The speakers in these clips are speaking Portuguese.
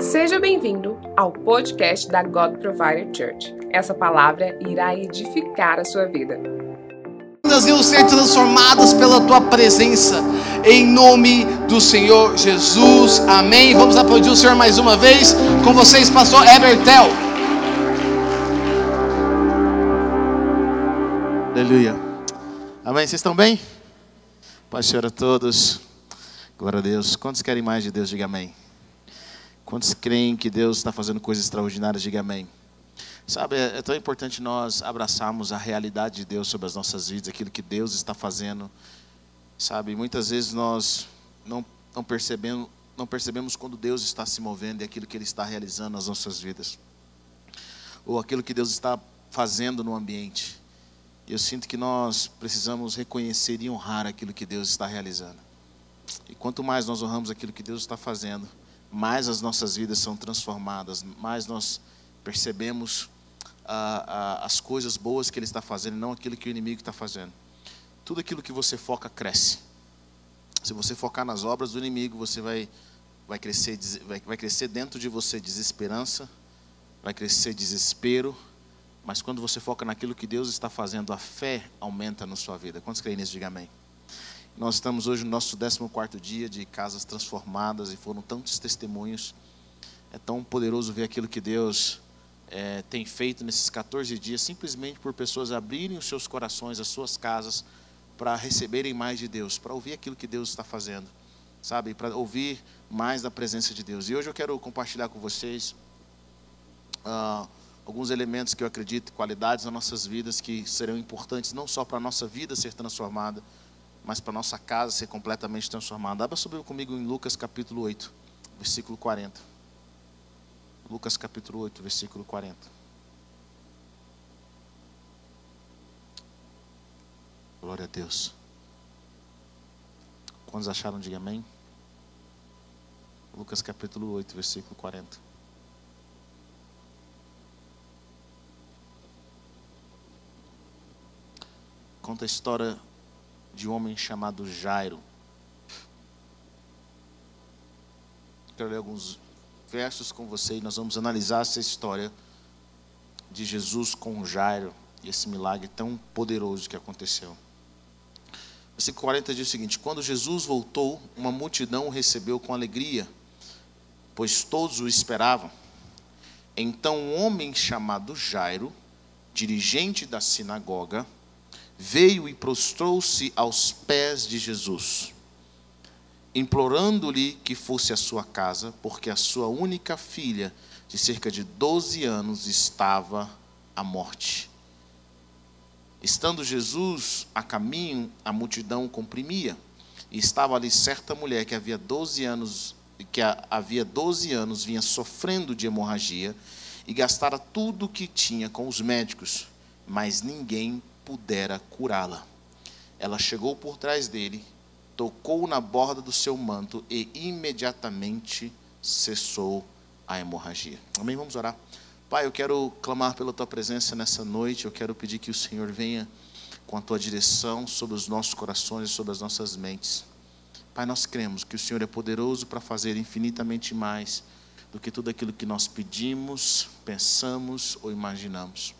Seja bem-vindo ao podcast da God Provider Church. Essa palavra irá edificar a sua vida. Vidas iam ser transformadas pela tua presença, em nome do Senhor Jesus, amém. Vamos aplaudir o Senhor mais uma vez, com vocês, pastor Ebertel. Aleluia, amém. Vocês estão bem? Pai, Senhor a todos, glória a Deus. Quantos querem mais de Deus? Diga amém. Quantos creem que Deus está fazendo coisas extraordinárias? Diga amém. Sabe, é, é tão importante nós abraçarmos a realidade de Deus sobre as nossas vidas, aquilo que Deus está fazendo. Sabe, muitas vezes nós não, não, percebemos, não percebemos quando Deus está se movendo e aquilo que Ele está realizando nas nossas vidas, ou aquilo que Deus está fazendo no ambiente. Eu sinto que nós precisamos reconhecer e honrar aquilo que Deus está realizando. E quanto mais nós honramos aquilo que Deus está fazendo, mais as nossas vidas são transformadas, mais nós percebemos ah, ah, as coisas boas que Ele está fazendo, não aquilo que o inimigo está fazendo. Tudo aquilo que você foca cresce. Se você focar nas obras do inimigo, você vai, vai, crescer, vai, vai crescer dentro de você desesperança, vai crescer desespero, mas quando você foca naquilo que Deus está fazendo, a fé aumenta na sua vida. Quantos creem nisso? Diga amém. Nós estamos hoje no nosso 14 dia de casas transformadas e foram tantos testemunhos. É tão poderoso ver aquilo que Deus é, tem feito nesses 14 dias, simplesmente por pessoas abrirem os seus corações, as suas casas, para receberem mais de Deus, para ouvir aquilo que Deus está fazendo, sabe? Para ouvir mais da presença de Deus. E hoje eu quero compartilhar com vocês uh, alguns elementos que eu acredito, qualidades nas nossas vidas que serão importantes não só para a nossa vida ser transformada, mas para nossa casa ser completamente transformada. Abra sobre comigo em Lucas capítulo 8, versículo 40. Lucas capítulo 8, versículo 40. Glória a Deus. Quantos acharam? Diga amém. Lucas capítulo 8, versículo 40. Conta a história de um homem chamado Jairo. Quero ler alguns versos com você e nós vamos analisar essa história de Jesus com Jairo e esse milagre tão poderoso que aconteceu. Versículo 40 diz o seguinte: Quando Jesus voltou, uma multidão o recebeu com alegria, pois todos o esperavam. Então um homem chamado Jairo, dirigente da sinagoga, veio e prostrou-se aos pés de Jesus, implorando-lhe que fosse à sua casa, porque a sua única filha, de cerca de 12 anos, estava à morte. Estando Jesus a caminho, a multidão comprimia, e estava ali certa mulher que havia 12 anos que havia 12 anos vinha sofrendo de hemorragia e gastara tudo o que tinha com os médicos, mas ninguém pudera curá-la. Ela chegou por trás dele, tocou na borda do seu manto e imediatamente cessou a hemorragia. Amém? Vamos orar. Pai, eu quero clamar pela tua presença nessa noite. Eu quero pedir que o Senhor venha com a tua direção sobre os nossos corações e sobre as nossas mentes. Pai, nós cremos que o Senhor é poderoso para fazer infinitamente mais do que tudo aquilo que nós pedimos, pensamos ou imaginamos.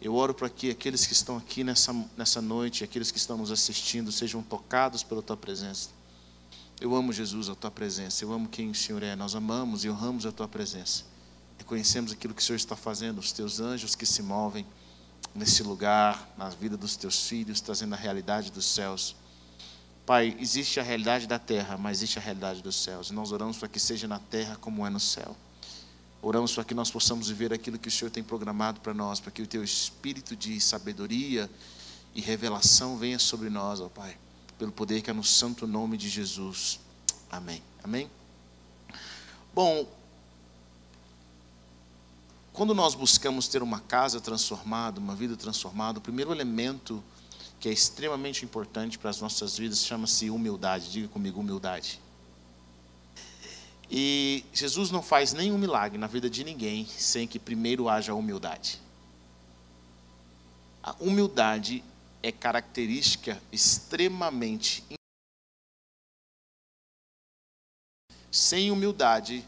Eu oro para que aqueles que estão aqui nessa, nessa noite, aqueles que estão nos assistindo, sejam tocados pela tua presença. Eu amo Jesus, a tua presença. Eu amo quem o Senhor é. Nós amamos e honramos a tua presença. Reconhecemos aquilo que o Senhor está fazendo, os teus anjos que se movem nesse lugar, na vida dos teus filhos, trazendo a realidade dos céus. Pai, existe a realidade da terra, mas existe a realidade dos céus. E nós oramos para que seja na terra como é no céu. Oramos para que nós possamos viver aquilo que o Senhor tem programado para nós, para que o teu espírito de sabedoria e revelação venha sobre nós, ó Pai, pelo poder que é no santo nome de Jesus. Amém. Amém. Bom, quando nós buscamos ter uma casa transformada, uma vida transformada, o primeiro elemento que é extremamente importante para as nossas vidas chama-se humildade. Diga comigo, humildade. E Jesus não faz nenhum milagre na vida de ninguém sem que primeiro haja humildade. A humildade é característica extremamente. Sem humildade,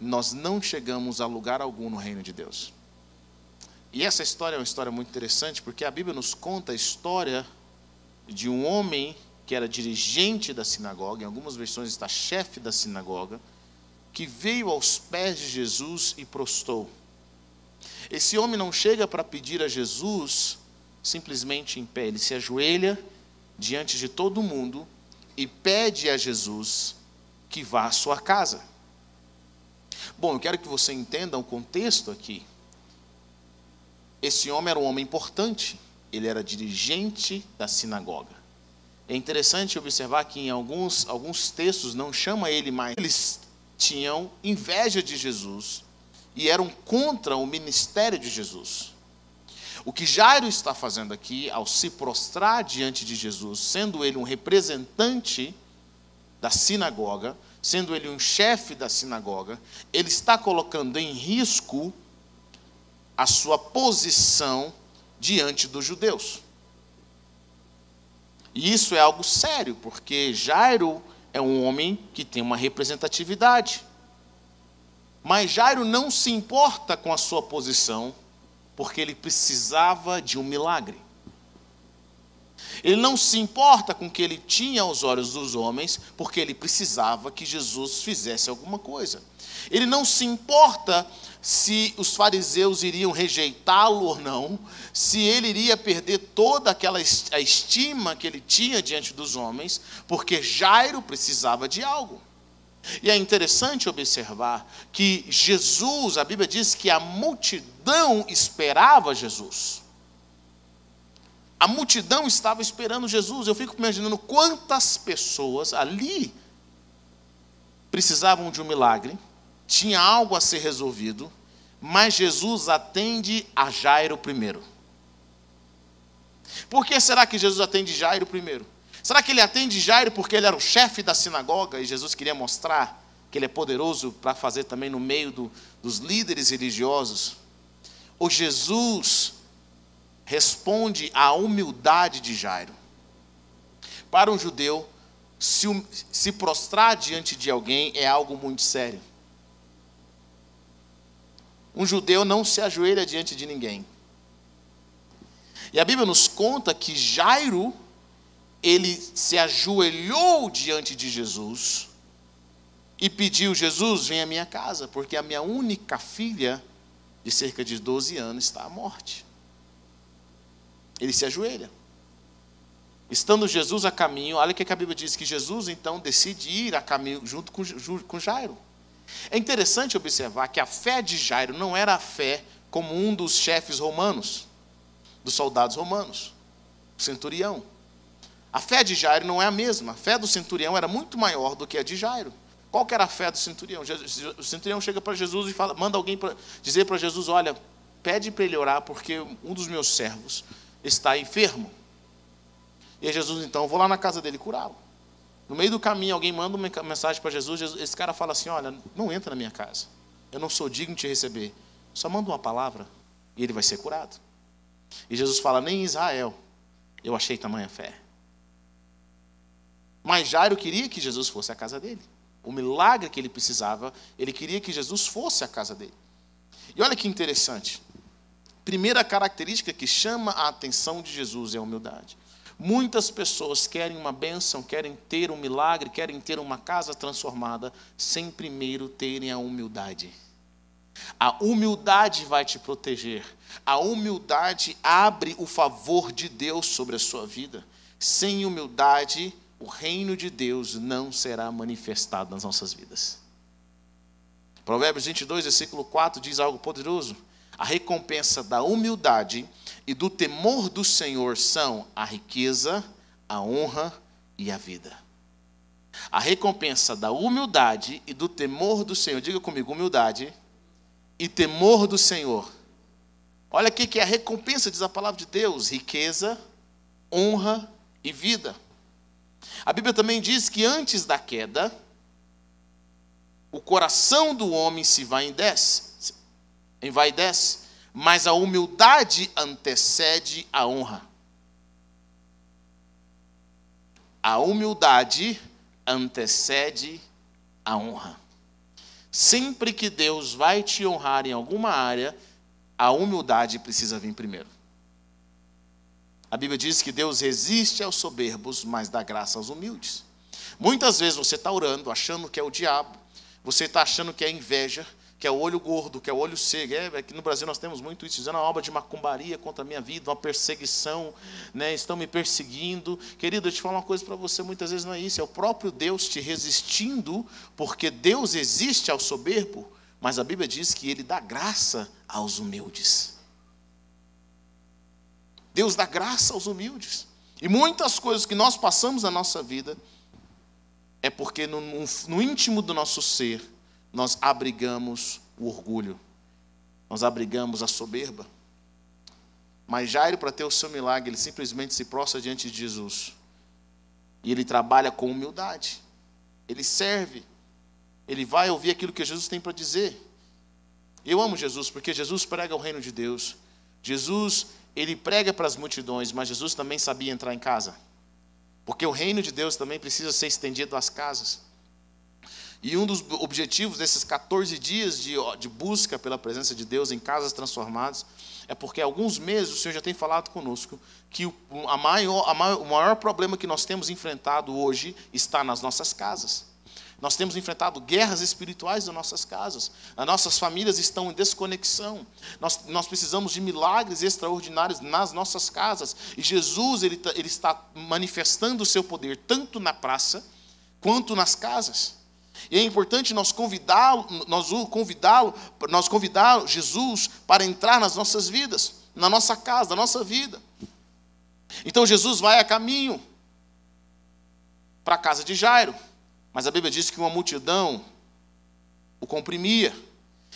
nós não chegamos a lugar algum no reino de Deus. E essa história é uma história muito interessante, porque a Bíblia nos conta a história de um homem que era dirigente da sinagoga, em algumas versões está chefe da sinagoga, que veio aos pés de Jesus e prostou. Esse homem não chega para pedir a Jesus simplesmente em pé, ele se ajoelha diante de todo mundo e pede a Jesus que vá à sua casa. Bom, eu quero que você entenda o contexto aqui. Esse homem era um homem importante, ele era dirigente da sinagoga. É interessante observar que em alguns, alguns textos não chama ele mais. Eles tinham inveja de Jesus e eram contra o ministério de Jesus. O que Jairo está fazendo aqui, ao se prostrar diante de Jesus, sendo ele um representante da sinagoga, sendo ele um chefe da sinagoga, ele está colocando em risco a sua posição diante dos judeus. E isso é algo sério, porque Jairo é um homem que tem uma representatividade. Mas Jairo não se importa com a sua posição, porque ele precisava de um milagre. Ele não se importa com o que ele tinha aos olhos dos homens, porque ele precisava que Jesus fizesse alguma coisa. Ele não se importa se os fariseus iriam rejeitá-lo ou não, se ele iria perder toda aquela a estima que ele tinha diante dos homens, porque Jairo precisava de algo. E é interessante observar que Jesus, a Bíblia diz que a multidão esperava Jesus. A multidão estava esperando Jesus. Eu fico imaginando quantas pessoas ali precisavam de um milagre, tinha algo a ser resolvido, mas Jesus atende a Jairo primeiro. Por que será que Jesus atende Jairo primeiro? Será que ele atende Jairo porque ele era o chefe da sinagoga e Jesus queria mostrar que ele é poderoso para fazer também no meio do, dos líderes religiosos? Ou Jesus responde à humildade de Jairo? Para um judeu, se, se prostrar diante de alguém é algo muito sério. Um judeu não se ajoelha diante de ninguém. E a Bíblia nos conta que Jairo ele se ajoelhou diante de Jesus e pediu: Jesus, vem à minha casa, porque a minha única filha, de cerca de 12 anos, está à morte. Ele se ajoelha. Estando Jesus a caminho, olha o que a Bíblia diz: que Jesus então decide ir a caminho junto com, com Jairo. É interessante observar que a fé de Jairo não era a fé como um dos chefes romanos, dos soldados romanos, o centurião. A fé de Jairo não é a mesma. A fé do centurião era muito maior do que a de Jairo. Qual que era a fé do centurião? O centurião chega para Jesus e fala, manda alguém pra, dizer para Jesus: Olha, pede para ele orar, porque um dos meus servos está enfermo. E Jesus, então, vou lá na casa dele curá-lo. No meio do caminho, alguém manda uma mensagem para Jesus, esse cara fala assim: Olha, não entra na minha casa, eu não sou digno de te receber, só manda uma palavra e ele vai ser curado. E Jesus fala: Nem em Israel eu achei tamanha fé. Mas Jairo queria que Jesus fosse à casa dele. O milagre que ele precisava, ele queria que Jesus fosse à casa dele. E olha que interessante. Primeira característica que chama a atenção de Jesus é a humildade. Muitas pessoas querem uma bênção, querem ter um milagre, querem ter uma casa transformada, sem primeiro terem a humildade. A humildade vai te proteger. A humildade abre o favor de Deus sobre a sua vida. Sem humildade, o reino de Deus não será manifestado nas nossas vidas. Provérbios 22, versículo 4 diz algo poderoso. A recompensa da humildade e do temor do Senhor são a riqueza, a honra e a vida. A recompensa da humildade e do temor do Senhor, diga comigo, humildade e temor do Senhor. Olha aqui que é a recompensa, diz a palavra de Deus: riqueza, honra e vida. A Bíblia também diz que antes da queda, o coração do homem se vai em desce, em vai e desce, mas a humildade antecede a honra. A humildade antecede a honra. Sempre que Deus vai te honrar em alguma área, a humildade precisa vir primeiro. A Bíblia diz que Deus resiste aos soberbos, mas dá graça aos humildes. Muitas vezes você está orando, achando que é o diabo, você está achando que é inveja, que é o olho gordo, que é o olho cego. É, aqui no Brasil nós temos muito isso, fazendo uma obra de macumbaria contra a minha vida, uma perseguição, né? estão me perseguindo. Querido, eu te falo uma coisa para você, muitas vezes não é isso, é o próprio Deus te resistindo, porque Deus existe ao soberbo, mas a Bíblia diz que Ele dá graça aos humildes. Deus dá graça aos humildes. E muitas coisas que nós passamos na nossa vida é porque no, no íntimo do nosso ser, nós abrigamos o orgulho, nós abrigamos a soberba. Mas Jairo, para ter o seu milagre, ele simplesmente se prostra diante de Jesus. E ele trabalha com humildade. Ele serve. Ele vai ouvir aquilo que Jesus tem para dizer. Eu amo Jesus porque Jesus prega o reino de Deus. Jesus, ele prega para as multidões, mas Jesus também sabia entrar em casa. Porque o reino de Deus também precisa ser estendido às casas. E um dos objetivos desses 14 dias de, de busca pela presença de Deus em casas transformadas é porque há alguns meses o Senhor já tem falado conosco que o, a maior, a maior, o maior problema que nós temos enfrentado hoje está nas nossas casas. Nós temos enfrentado guerras espirituais nas nossas casas. As nossas famílias estão em desconexão. Nós, nós precisamos de milagres extraordinários nas nossas casas. E Jesus ele, tá, ele está manifestando o seu poder tanto na praça quanto nas casas. E é importante nós convidá-lo, nós convidá-lo, nós convidar Jesus para entrar nas nossas vidas, na nossa casa, na nossa vida. Então Jesus vai a caminho para a casa de Jairo, mas a Bíblia diz que uma multidão o comprimia.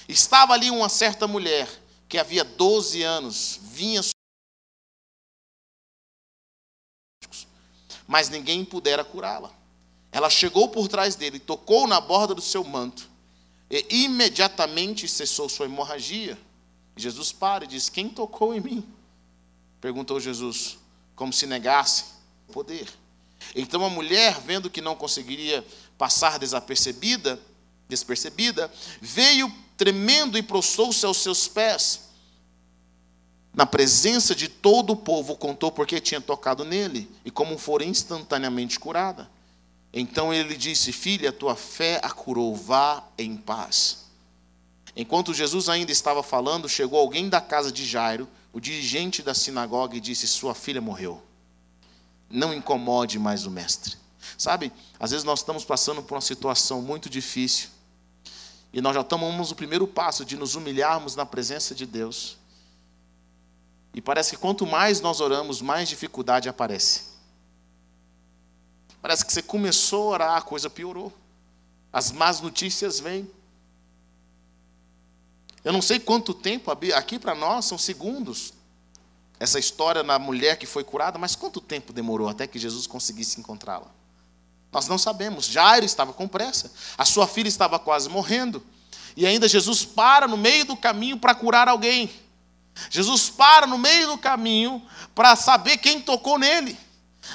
Estava ali uma certa mulher que havia 12 anos vinha mas ninguém pudera curá-la. Ela chegou por trás dele, tocou na borda do seu manto, e imediatamente cessou sua hemorragia. Jesus para e diz: Quem tocou em mim? Perguntou Jesus, como se negasse o poder. Então a mulher, vendo que não conseguiria passar desapercebida, despercebida, veio tremendo e prostrou-se aos seus pés. Na presença de todo o povo, contou porque tinha tocado nele e como fora instantaneamente curada. Então ele disse: Filha, tua fé a curou, vá em paz. Enquanto Jesus ainda estava falando, chegou alguém da casa de Jairo, o dirigente da sinagoga, e disse: Sua filha morreu. Não incomode mais o mestre. Sabe, às vezes nós estamos passando por uma situação muito difícil, e nós já tomamos o primeiro passo de nos humilharmos na presença de Deus. E parece que quanto mais nós oramos, mais dificuldade aparece. Parece que você começou a orar, a coisa piorou. As más notícias vêm. Eu não sei quanto tempo, aqui para nós são segundos, essa história na mulher que foi curada, mas quanto tempo demorou até que Jesus conseguisse encontrá-la? Nós não sabemos. Jairo estava com pressa, a sua filha estava quase morrendo, e ainda Jesus para no meio do caminho para curar alguém. Jesus para no meio do caminho para saber quem tocou nele.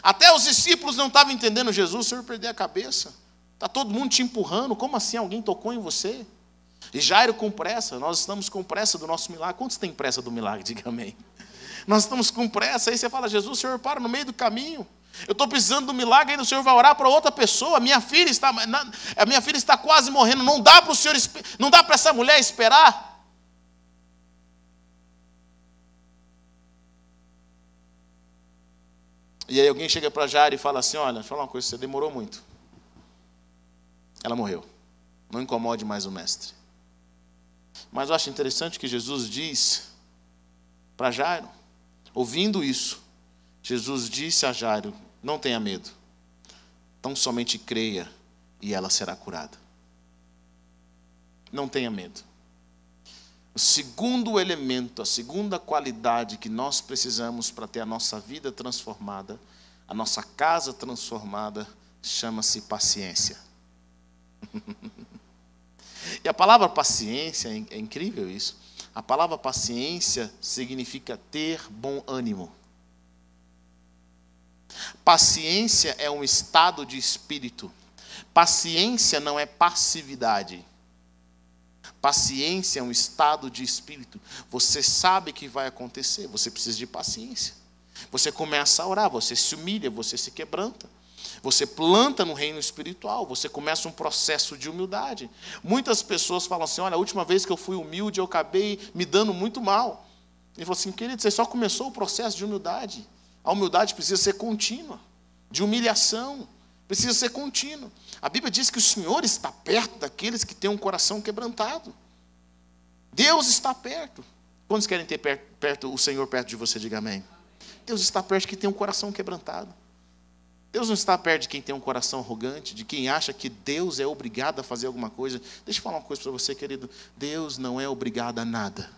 Até os discípulos não estavam entendendo Jesus, o Senhor perdeu a cabeça. Está todo mundo te empurrando, como assim alguém tocou em você? E Jairo com pressa, nós estamos com pressa do nosso milagre. Quantos têm pressa do milagre? Diga amém. Nós estamos com pressa, aí você fala, Jesus, o Senhor para no meio do caminho. Eu estou precisando do milagre, aí o Senhor vai orar para outra pessoa. Minha filha está, a minha filha está quase morrendo. Não dá para o Senhor, não dá para essa mulher esperar. E aí alguém chega para Jairo e fala assim: Olha, fala uma coisa, você demorou muito. Ela morreu. Não incomode mais o mestre. Mas eu acho interessante que Jesus diz para Jairo, ouvindo isso, Jesus disse a Jairo: Não tenha medo, tão somente creia e ela será curada. Não tenha medo. O segundo elemento, a segunda qualidade que nós precisamos para ter a nossa vida transformada, a nossa casa transformada, chama-se paciência. e a palavra paciência, é, é incrível isso. A palavra paciência significa ter bom ânimo. Paciência é um estado de espírito. Paciência não é passividade. Paciência é um estado de espírito. Você sabe que vai acontecer, você precisa de paciência. Você começa a orar, você se humilha, você se quebranta. Você planta no reino espiritual, você começa um processo de humildade. Muitas pessoas falam assim: olha, a última vez que eu fui humilde, eu acabei me dando muito mal. Ele falou assim, querido, você só começou o processo de humildade. A humildade precisa ser contínua, de humilhação, precisa ser contínua. A Bíblia diz que o Senhor está perto daqueles que têm um coração quebrantado. Deus está perto. Quantos querem ter perto, perto o Senhor perto de você? Diga amém. Deus está perto de quem tem um coração quebrantado. Deus não está perto de quem tem um coração arrogante, de quem acha que Deus é obrigado a fazer alguma coisa. Deixa eu falar uma coisa para você, querido. Deus não é obrigado a nada.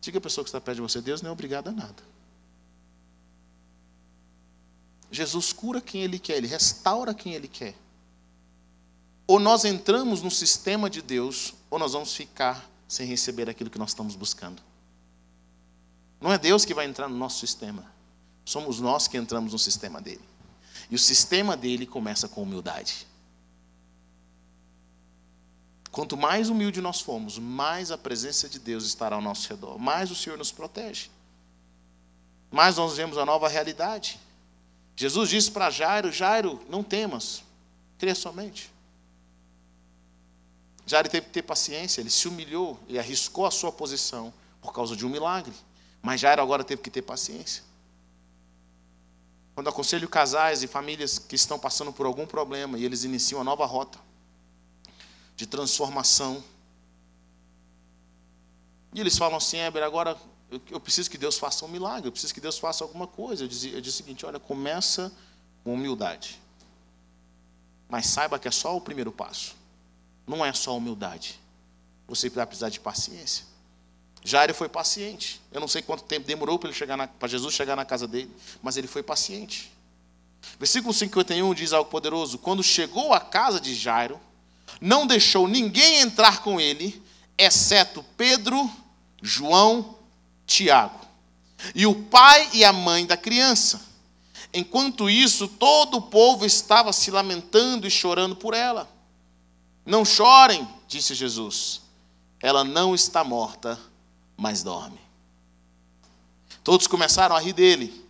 Diga a pessoa que está perto de você: Deus não é obrigado a nada. Jesus cura quem Ele quer, Ele restaura quem Ele quer. Ou nós entramos no sistema de Deus, ou nós vamos ficar sem receber aquilo que nós estamos buscando. Não é Deus que vai entrar no nosso sistema, somos nós que entramos no sistema dele. E o sistema dele começa com humildade. Quanto mais humilde nós formos, mais a presença de Deus estará ao nosso redor, mais o Senhor nos protege, mais nós vemos a nova realidade. Jesus disse para Jairo: Jairo, não temas, crê somente. Jairo teve que ter paciência, ele se humilhou, ele arriscou a sua posição por causa de um milagre. Mas Jairo agora teve que ter paciência. Quando aconselho casais e famílias que estão passando por algum problema e eles iniciam uma nova rota de transformação. E eles falam assim, Éber, agora eu, eu, preciso que Deus faça um milagre, eu preciso que Deus faça alguma coisa. Eu disse, eu disse o seguinte: olha, começa com humildade. Mas saiba que é só o primeiro passo. Não é só humildade. Você vai precisar de paciência. Jairo foi paciente. Eu não sei quanto tempo demorou para ele chegar para Jesus chegar na casa dele, mas ele foi paciente. Versículo 51 diz algo poderoso: Quando chegou à casa de Jairo, não deixou ninguém entrar com ele, exceto Pedro, João Tiago, e o pai e a mãe da criança. Enquanto isso, todo o povo estava se lamentando e chorando por ela. Não chorem, disse Jesus. Ela não está morta, mas dorme. Todos começaram a rir dele,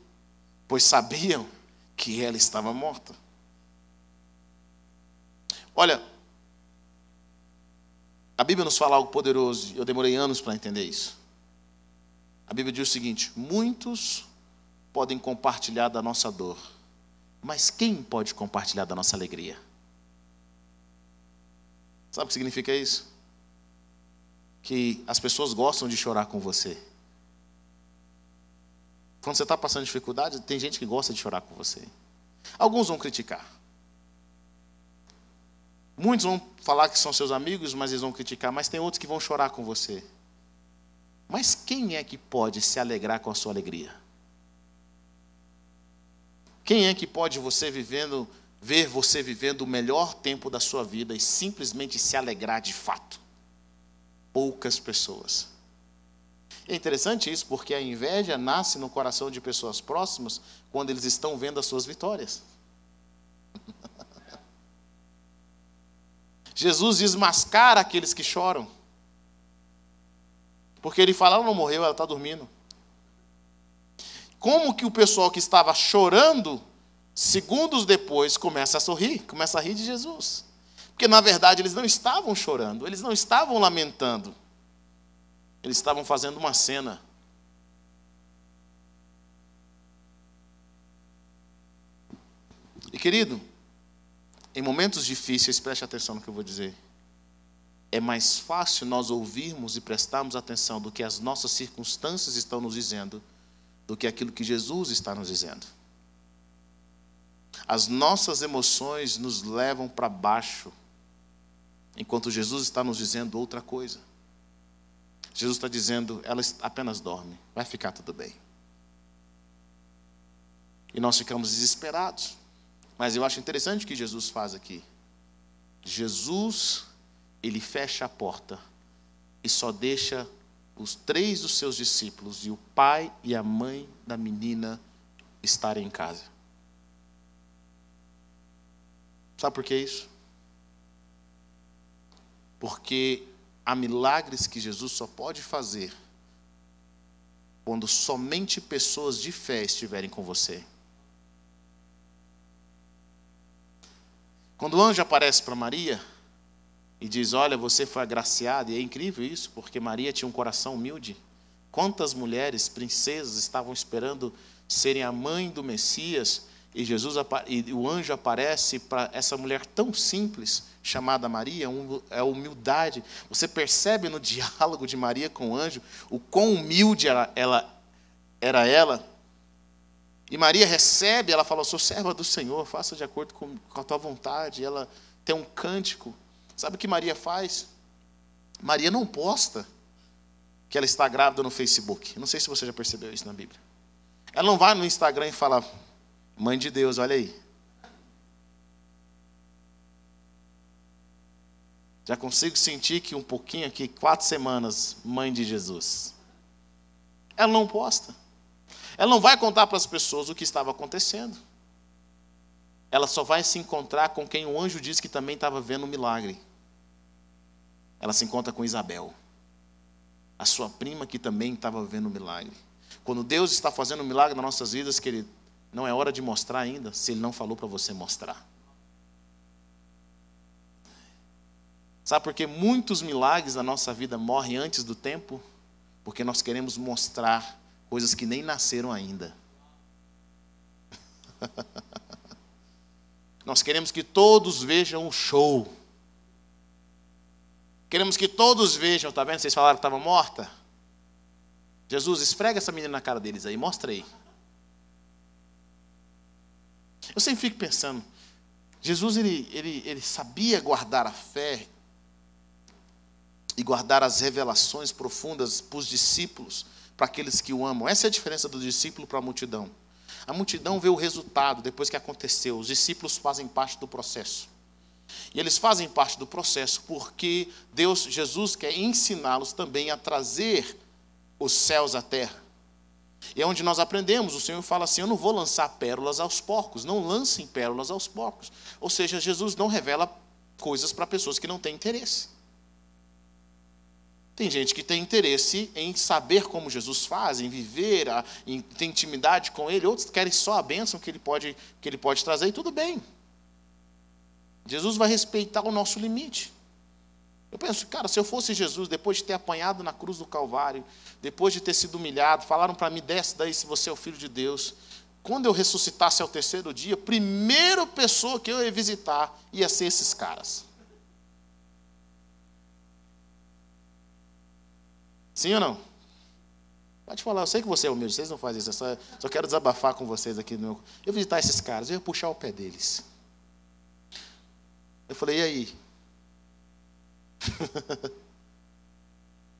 pois sabiam que ela estava morta. Olha, a Bíblia nos fala algo poderoso, eu demorei anos para entender isso. A Bíblia diz o seguinte: muitos podem compartilhar da nossa dor, mas quem pode compartilhar da nossa alegria? Sabe o que significa isso? Que as pessoas gostam de chorar com você. Quando você está passando dificuldade, tem gente que gosta de chorar com você. Alguns vão criticar. Muitos vão falar que são seus amigos, mas eles vão criticar. Mas tem outros que vão chorar com você. Mas quem é que pode se alegrar com a sua alegria? Quem é que pode você vivendo, ver você vivendo o melhor tempo da sua vida e simplesmente se alegrar de fato? Poucas pessoas. É interessante isso, porque a inveja nasce no coração de pessoas próximas quando eles estão vendo as suas vitórias. Jesus desmascara aqueles que choram. Porque ele fala, ela não morreu, ela está dormindo. Como que o pessoal que estava chorando, segundos depois, começa a sorrir, começa a rir de Jesus? Porque na verdade eles não estavam chorando, eles não estavam lamentando, eles estavam fazendo uma cena. E querido, em momentos difíceis, preste atenção no que eu vou dizer é mais fácil nós ouvirmos e prestarmos atenção do que as nossas circunstâncias estão nos dizendo, do que aquilo que Jesus está nos dizendo. As nossas emoções nos levam para baixo, enquanto Jesus está nos dizendo outra coisa. Jesus está dizendo, ela apenas dorme, vai ficar tudo bem. E nós ficamos desesperados. Mas eu acho interessante o que Jesus faz aqui. Jesus ele fecha a porta e só deixa os três dos seus discípulos e o pai e a mãe da menina estarem em casa. Sabe por que isso? Porque há milagres que Jesus só pode fazer quando somente pessoas de fé estiverem com você. Quando o anjo aparece para Maria e diz: Olha, você foi agraciada, e é incrível isso, porque Maria tinha um coração humilde. Quantas mulheres, princesas, estavam esperando serem a mãe do Messias e Jesus e o anjo aparece para essa mulher tão simples chamada Maria, é humildade. Você percebe no diálogo de Maria com o anjo o quão humilde ela, ela era ela. E Maria recebe, ela fala: "Sou serva do Senhor, faça de acordo com, com a tua vontade". Ela tem um cântico. Sabe o que Maria faz? Maria não posta que ela está grávida no Facebook. Não sei se você já percebeu isso na Bíblia. Ela não vai no Instagram e fala: Mãe de Deus, olha aí. Já consigo sentir que um pouquinho aqui, quatro semanas, mãe de Jesus. Ela não posta. Ela não vai contar para as pessoas o que estava acontecendo. Ela só vai se encontrar com quem o anjo disse que também estava vendo um milagre. Ela se encontra com Isabel, a sua prima que também estava vendo milagre. Quando Deus está fazendo um milagre nas nossas vidas, querido, não é hora de mostrar ainda, se Ele não falou para você mostrar. Sabe por que muitos milagres na nossa vida morrem antes do tempo? Porque nós queremos mostrar coisas que nem nasceram ainda. nós queremos que todos vejam o show. Queremos que todos vejam, tá vendo? Vocês falaram que estava morta? Jesus, esfrega essa menina na cara deles aí, mostra aí. Eu sempre fico pensando, Jesus ele, ele, ele sabia guardar a fé e guardar as revelações profundas para os discípulos, para aqueles que o amam. Essa é a diferença do discípulo para a multidão. A multidão vê o resultado depois que aconteceu, os discípulos fazem parte do processo. E eles fazem parte do processo porque Deus, Jesus, quer ensiná-los também a trazer os céus à terra. E é onde nós aprendemos, o Senhor fala assim: Eu não vou lançar pérolas aos porcos, não lancem pérolas aos porcos. Ou seja, Jesus não revela coisas para pessoas que não têm interesse. Tem gente que tem interesse em saber como Jesus faz, em viver, em ter intimidade com Ele, outros querem só a bênção que Ele pode, que ele pode trazer, e tudo bem. Jesus vai respeitar o nosso limite. Eu penso, cara, se eu fosse Jesus, depois de ter apanhado na cruz do Calvário, depois de ter sido humilhado, falaram para mim, desce daí se você é o filho de Deus. Quando eu ressuscitasse ao terceiro dia, a primeira pessoa que eu ia visitar ia ser esses caras. Sim ou não? Pode falar, eu sei que você é humilde, vocês não fazem isso, eu só, só quero desabafar com vocês aqui. No meu... Eu visitar esses caras, eu ia puxar o pé deles. Eu falei, e aí?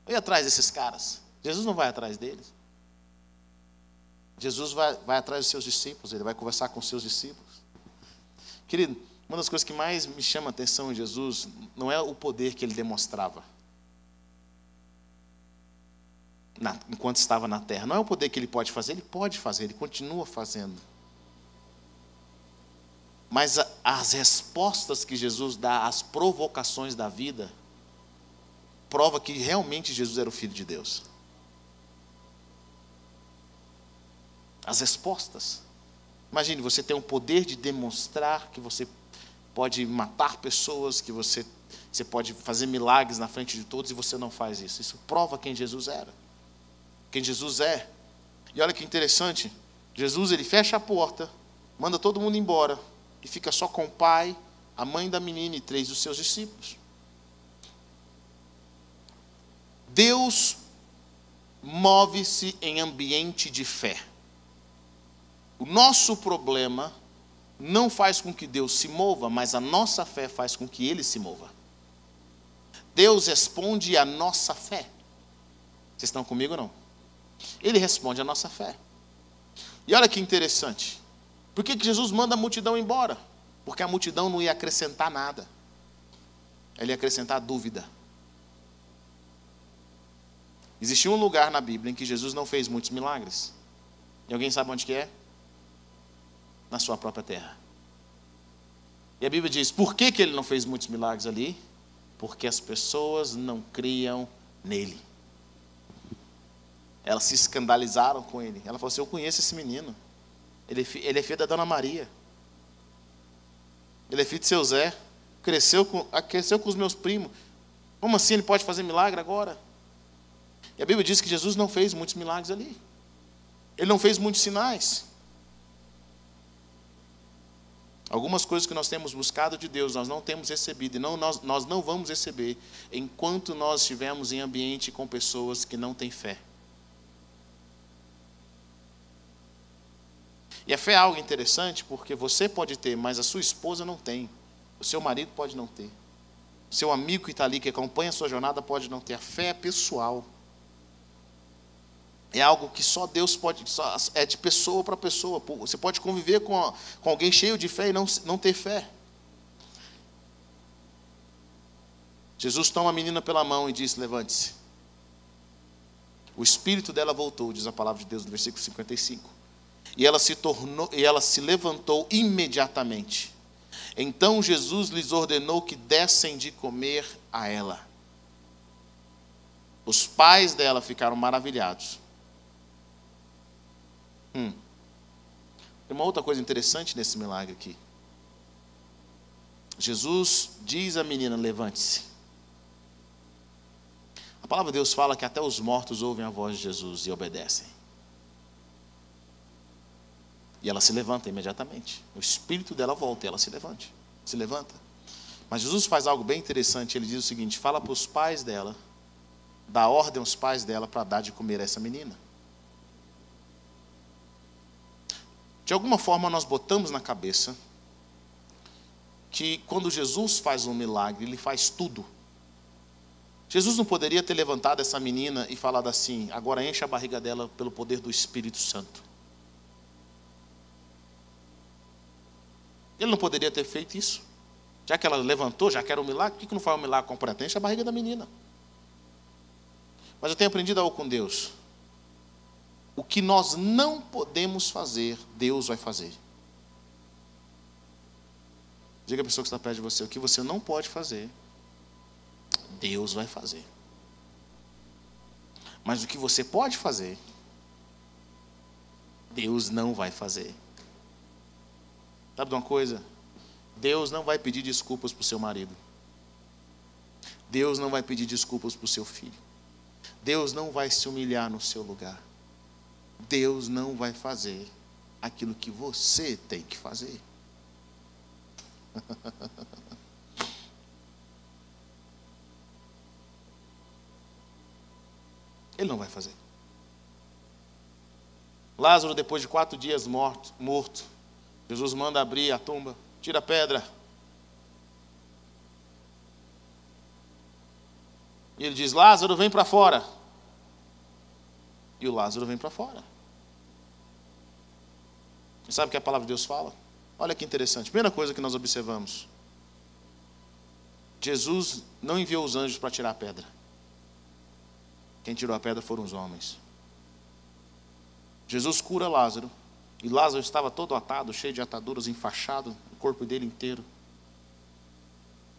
Ia atrás desses caras. Jesus não vai atrás deles. Jesus vai, vai atrás dos seus discípulos, ele vai conversar com os seus discípulos. Querido, uma das coisas que mais me chama a atenção em Jesus não é o poder que ele demonstrava na, enquanto estava na terra. Não é o poder que ele pode fazer, ele pode fazer, ele continua fazendo. Mas as respostas que Jesus dá às provocações da vida prova que realmente Jesus era o Filho de Deus. As respostas. Imagine, você tem o poder de demonstrar que você pode matar pessoas, que você, você pode fazer milagres na frente de todos e você não faz isso. Isso prova quem Jesus era. Quem Jesus é. E olha que interessante. Jesus ele fecha a porta, manda todo mundo embora e fica só com o pai, a mãe da menina e três dos seus discípulos. Deus move-se em ambiente de fé. O nosso problema não faz com que Deus se mova, mas a nossa fé faz com que ele se mova. Deus responde à nossa fé. Vocês estão comigo ou não? Ele responde à nossa fé. E olha que interessante. Por que, que Jesus manda a multidão embora? Porque a multidão não ia acrescentar nada. Ele ia acrescentar dúvida. Existia um lugar na Bíblia em que Jesus não fez muitos milagres. E alguém sabe onde que é? Na sua própria terra. E a Bíblia diz, por que, que ele não fez muitos milagres ali? Porque as pessoas não criam nele. Elas se escandalizaram com ele. Ela falou assim: Eu conheço esse menino. Ele, é ele é filho da Dona Maria. Ele é filho de seu Zé. Cresceu com, cresceu com os meus primos. Como assim ele pode fazer milagre agora? E a Bíblia diz que Jesus não fez muitos milagres ali. Ele não fez muitos sinais. Algumas coisas que nós temos buscado de Deus, nós não temos recebido, e não, nós, nós não vamos receber enquanto nós estivermos em ambiente com pessoas que não têm fé. E a fé é algo interessante porque você pode ter, mas a sua esposa não tem. O seu marido pode não ter. O seu amigo que está ali, que acompanha a sua jornada, pode não ter. A fé é pessoal. É algo que só Deus pode, só, é de pessoa para pessoa. Você pode conviver com, com alguém cheio de fé e não, não ter fé. Jesus toma a menina pela mão e diz: Levante-se. O espírito dela voltou, diz a palavra de Deus no versículo 55. E ela se tornou, e ela se levantou imediatamente. Então Jesus lhes ordenou que dessem de comer a ela. Os pais dela ficaram maravilhados. Hum. Tem uma outra coisa interessante nesse milagre aqui. Jesus diz à menina: levante-se. A palavra de Deus fala que até os mortos ouvem a voz de Jesus e obedecem. E ela se levanta imediatamente. O espírito dela volta e ela se levante. Se levanta. Mas Jesus faz algo bem interessante. Ele diz o seguinte: fala para os pais dela, dá ordem aos pais dela para dar de comer a essa menina. De alguma forma, nós botamos na cabeça que quando Jesus faz um milagre, ele faz tudo. Jesus não poderia ter levantado essa menina e falado assim: agora enche a barriga dela pelo poder do Espírito Santo. Ele não poderia ter feito isso. Já que ela levantou, já que era um milagre, por que não faz um milagre completo? Enche a barriga da menina. Mas eu tenho aprendido algo com Deus. O que nós não podemos fazer, Deus vai fazer. Diga a pessoa que está perto de você: o que você não pode fazer, Deus vai fazer. Mas o que você pode fazer, Deus não vai fazer. Sabe de uma coisa? Deus não vai pedir desculpas para o seu marido. Deus não vai pedir desculpas para o seu filho. Deus não vai se humilhar no seu lugar. Deus não vai fazer aquilo que você tem que fazer. Ele não vai fazer. Lázaro, depois de quatro dias morto, morto, Jesus manda abrir a tumba, tira a pedra. E ele diz: Lázaro, vem para fora. E o Lázaro vem para fora. E sabe o que a palavra de Deus fala? Olha que interessante. Primeira coisa que nós observamos: Jesus não enviou os anjos para tirar a pedra. Quem tirou a pedra foram os homens. Jesus cura Lázaro. E Lázaro estava todo atado, cheio de ataduras, enfaixado, o corpo dele inteiro.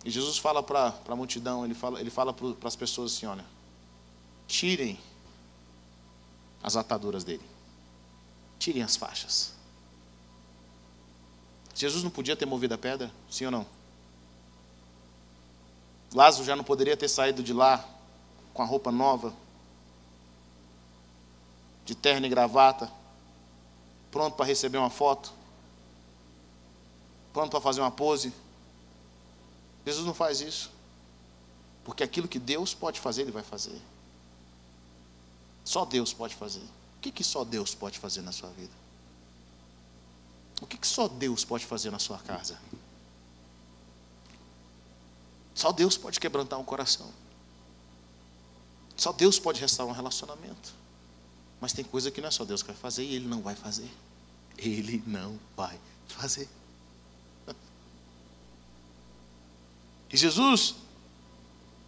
E Jesus fala para a multidão, ele fala, ele fala para as pessoas assim: olha, tirem as ataduras dele. Tirem as faixas. Jesus não podia ter movido a pedra? Sim ou não? Lázaro já não poderia ter saído de lá com a roupa nova, de terno e gravata, pronto para receber uma foto, pronto para fazer uma pose. Jesus não faz isso. Porque aquilo que Deus pode fazer, Ele vai fazer. Só Deus pode fazer. O que, que só Deus pode fazer na sua vida? O que, que só Deus pode fazer na sua casa? Só Deus pode quebrantar um coração. Só Deus pode restaurar um relacionamento. Mas tem coisa que não é só Deus que vai fazer e Ele não vai fazer. Ele não vai fazer. E Jesus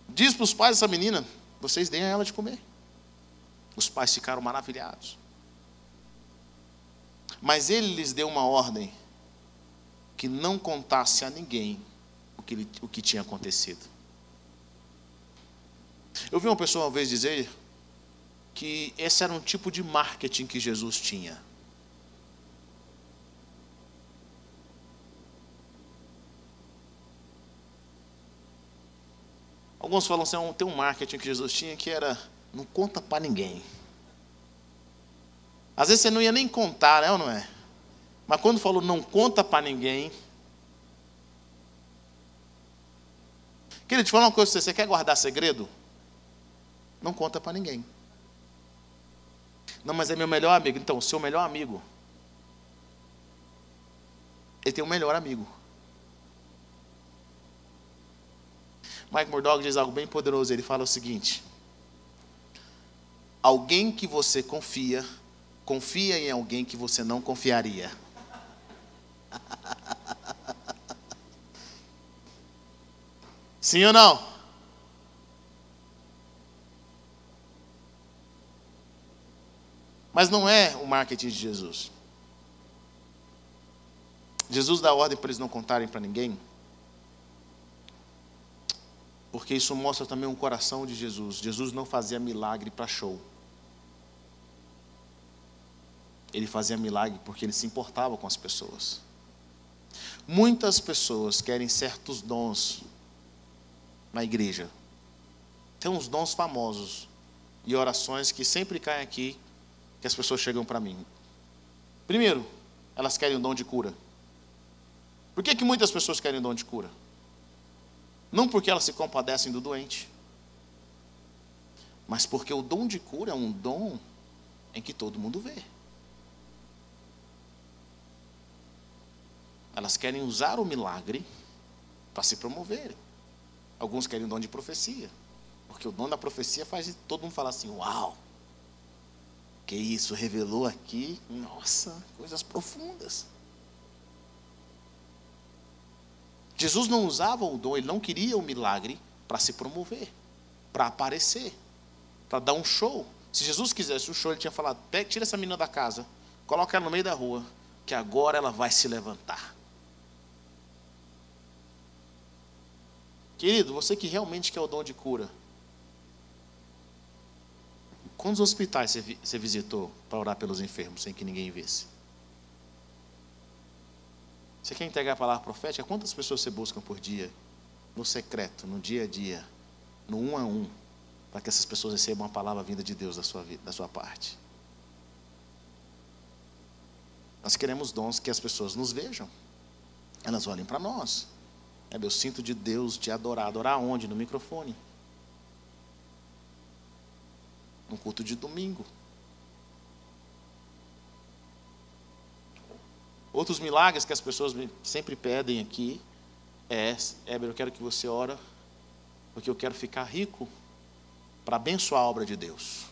diz para os pais dessa menina: vocês deem a ela de comer. Os pais ficaram maravilhados. Mas ele lhes deu uma ordem que não contasse a ninguém o que, o que tinha acontecido. Eu vi uma pessoa uma vez dizer que esse era um tipo de marketing que Jesus tinha. Alguns falam assim, tem um marketing que Jesus tinha que era não conta para ninguém. Às vezes você não ia nem contar, né ou não é? Mas quando falou não conta para ninguém. Queria te falar uma coisa, você quer guardar segredo? Não conta para ninguém. Não, mas é meu melhor amigo. Então, seu melhor amigo. Ele tem um melhor amigo. Mike Murdock diz algo bem poderoso. Ele fala o seguinte: Alguém que você confia, confia em alguém que você não confiaria. Sim ou não? Mas não é o marketing de Jesus. Jesus dá ordem para eles não contarem para ninguém, porque isso mostra também um coração de Jesus. Jesus não fazia milagre para show. Ele fazia milagre porque ele se importava com as pessoas. Muitas pessoas querem certos dons na igreja. Tem uns dons famosos e orações que sempre caem aqui, que as pessoas chegam para mim. Primeiro, elas querem o dom de cura. Por que, que muitas pessoas querem o dom de cura? Não porque elas se compadecem do doente, mas porque o dom de cura é um dom em que todo mundo vê. Elas querem usar o milagre para se promoverem. Alguns querem o dom de profecia, porque o dom da profecia faz todo mundo falar assim: Uau! Que isso, revelou aqui, nossa, coisas profundas. Jesus não usava o dom, ele não queria o milagre para se promover, para aparecer, para dar um show. Se Jesus quisesse o show, ele tinha falado: tira essa menina da casa, coloca ela no meio da rua, que agora ela vai se levantar. Querido, você que realmente quer o dom de cura, quantos hospitais você visitou para orar pelos enfermos sem que ninguém visse? Você quer entregar a palavra profética? Quantas pessoas você busca por dia? No secreto, no dia a dia, no um a um, para que essas pessoas recebam a palavra vinda de Deus da sua, da sua parte. Nós queremos dons que as pessoas nos vejam, elas olhem para nós. É, eu sinto de Deus te adorar. Adorar onde? No microfone. No culto de domingo. Outros milagres que as pessoas sempre pedem aqui é, Éber, eu quero que você ora, porque eu quero ficar rico para abençoar a obra de Deus.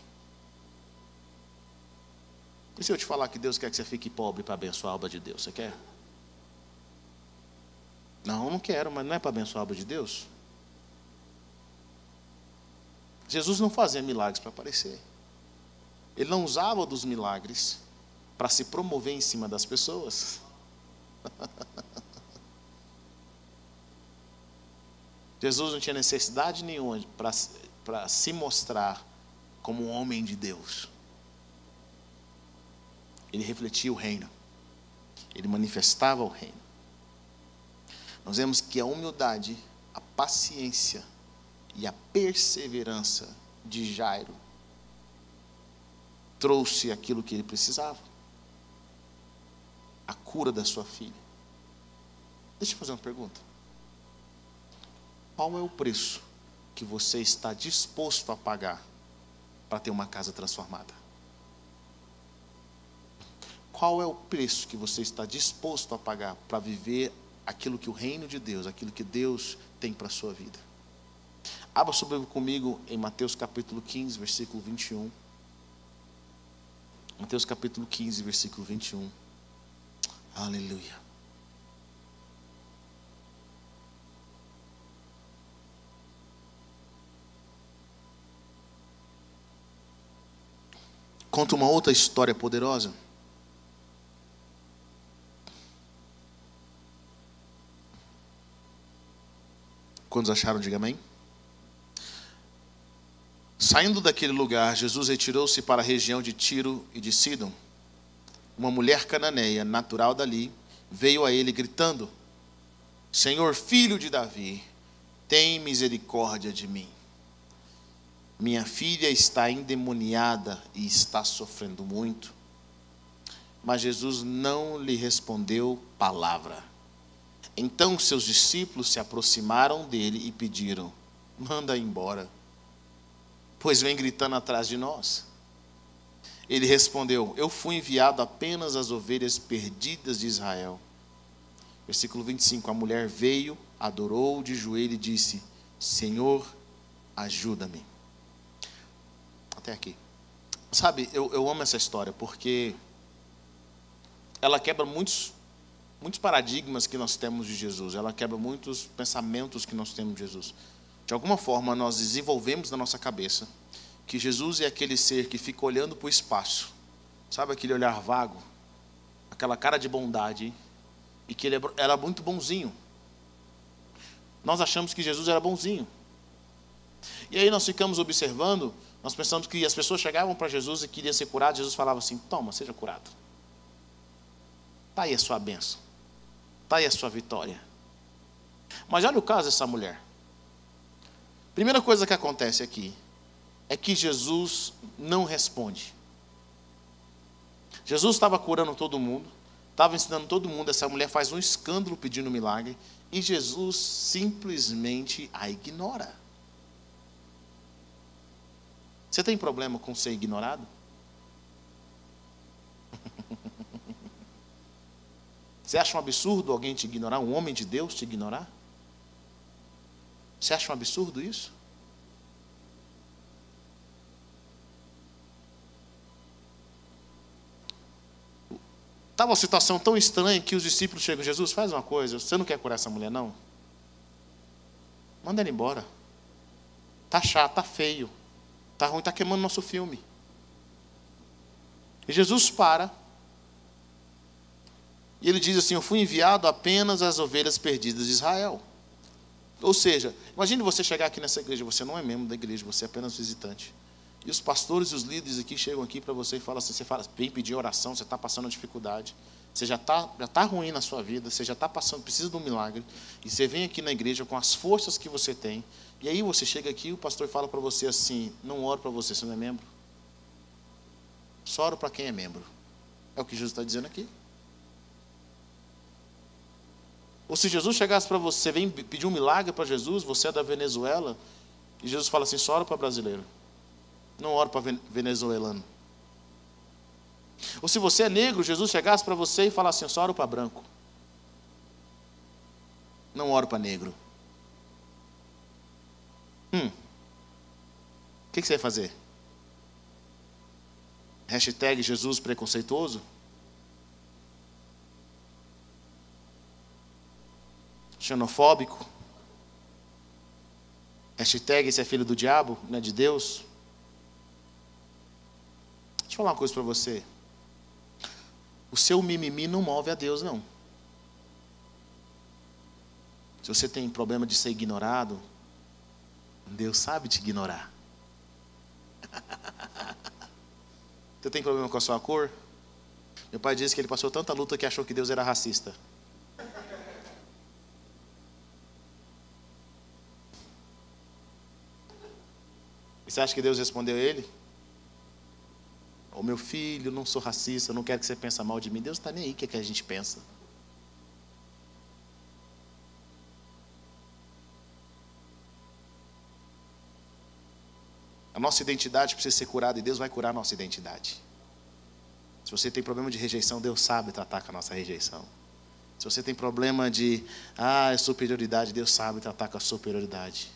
E se eu te falar que Deus quer que você fique pobre para abençoar a obra de Deus, você quer? Não, não quero, mas não é para abençoar a obra de Deus? Jesus não fazia milagres para aparecer. Ele não usava dos milagres para se promover em cima das pessoas. Jesus não tinha necessidade nenhuma para se mostrar como um homem de Deus. Ele refletia o reino. Ele manifestava o reino. Nós vemos que a humildade, a paciência e a perseverança de Jairo trouxe aquilo que ele precisava a cura da sua filha. Deixa eu fazer uma pergunta. Qual é o preço que você está disposto a pagar para ter uma casa transformada? Qual é o preço que você está disposto a pagar para viver aquilo que o reino de Deus, aquilo que Deus tem para a sua vida? Abra sobre comigo em Mateus capítulo 15, versículo 21. Mateus capítulo 15, versículo 21. Aleluia. Conta uma outra história poderosa. Quantos acharam, diga amém? Saindo daquele lugar, Jesus retirou-se para a região de Tiro e de Sidom. Uma mulher cananeia, natural dali, veio a ele gritando: Senhor, filho de Davi, tem misericórdia de mim. Minha filha está endemoniada e está sofrendo muito. Mas Jesus não lhe respondeu palavra. Então seus discípulos se aproximaram dele e pediram: Manda embora, pois vem gritando atrás de nós. Ele respondeu: Eu fui enviado apenas às ovelhas perdidas de Israel. Versículo 25: A mulher veio, adorou de joelho e disse: Senhor, ajuda-me. Até aqui. Sabe, eu, eu amo essa história porque ela quebra muitos, muitos paradigmas que nós temos de Jesus, ela quebra muitos pensamentos que nós temos de Jesus. De alguma forma, nós desenvolvemos na nossa cabeça que Jesus é aquele ser que fica olhando para o espaço, sabe aquele olhar vago, aquela cara de bondade, e que ele é era muito bonzinho. Nós achamos que Jesus era bonzinho. E aí nós ficamos observando, nós pensamos que as pessoas chegavam para Jesus e queriam ser curadas, Jesus falava assim: toma, seja curado. Está aí a sua bênção. Está aí a sua vitória. Mas olha o caso dessa mulher. Primeira coisa que acontece aqui é que Jesus não responde. Jesus estava curando todo mundo, estava ensinando todo mundo. Essa mulher faz um escândalo pedindo um milagre e Jesus simplesmente a ignora. Você tem problema com ser ignorado? Você acha um absurdo alguém te ignorar, um homem de Deus te ignorar? Você acha um absurdo isso? Estava uma situação tão estranha que os discípulos chegam, Jesus, faz uma coisa, você não quer curar essa mulher, não? Manda ela embora. Tá chato, tá feio. Tá ruim, tá queimando nosso filme. E Jesus para. E ele diz assim: Eu fui enviado apenas às ovelhas perdidas de Israel. Ou seja, imagine você chegar aqui nessa igreja, você não é membro da igreja, você é apenas visitante. E os pastores e os líderes aqui chegam aqui para você e falam assim, você fala, vem pedir oração, você está passando dificuldade, você já está já tá ruim na sua vida, você já está passando, precisa de um milagre, e você vem aqui na igreja com as forças que você tem, e aí você chega aqui e o pastor fala para você assim, não oro para você, você não é membro. Só oro para quem é membro. É o que Jesus está dizendo aqui. Ou se Jesus chegasse para você, vem pedir um milagre para Jesus, você é da Venezuela, e Jesus fala assim, só oro para brasileiro. Não oro para venezuelano. Ou se você é negro, Jesus chegasse para você e falasse assim, só oro para branco. Não oro para negro. Hum. O que, que você vai fazer? Hashtag Jesus preconceituoso? Xenofóbico? Hashtag esse é filho do diabo, não é de Deus? Deixa eu falar uma coisa para você. O seu mimimi não move a Deus, não. Se você tem problema de ser ignorado, Deus sabe te ignorar. Você tem problema com a sua cor? Meu pai disse que ele passou tanta luta que achou que Deus era racista. E você acha que Deus respondeu ele? Ô meu filho, não sou racista, não quero que você pense mal de mim. Deus está nem aí o que, é que a gente pensa. A nossa identidade precisa ser curada e Deus vai curar a nossa identidade. Se você tem problema de rejeição, Deus sabe tratar com a nossa rejeição. Se você tem problema de ah, superioridade, Deus sabe tratar com a superioridade.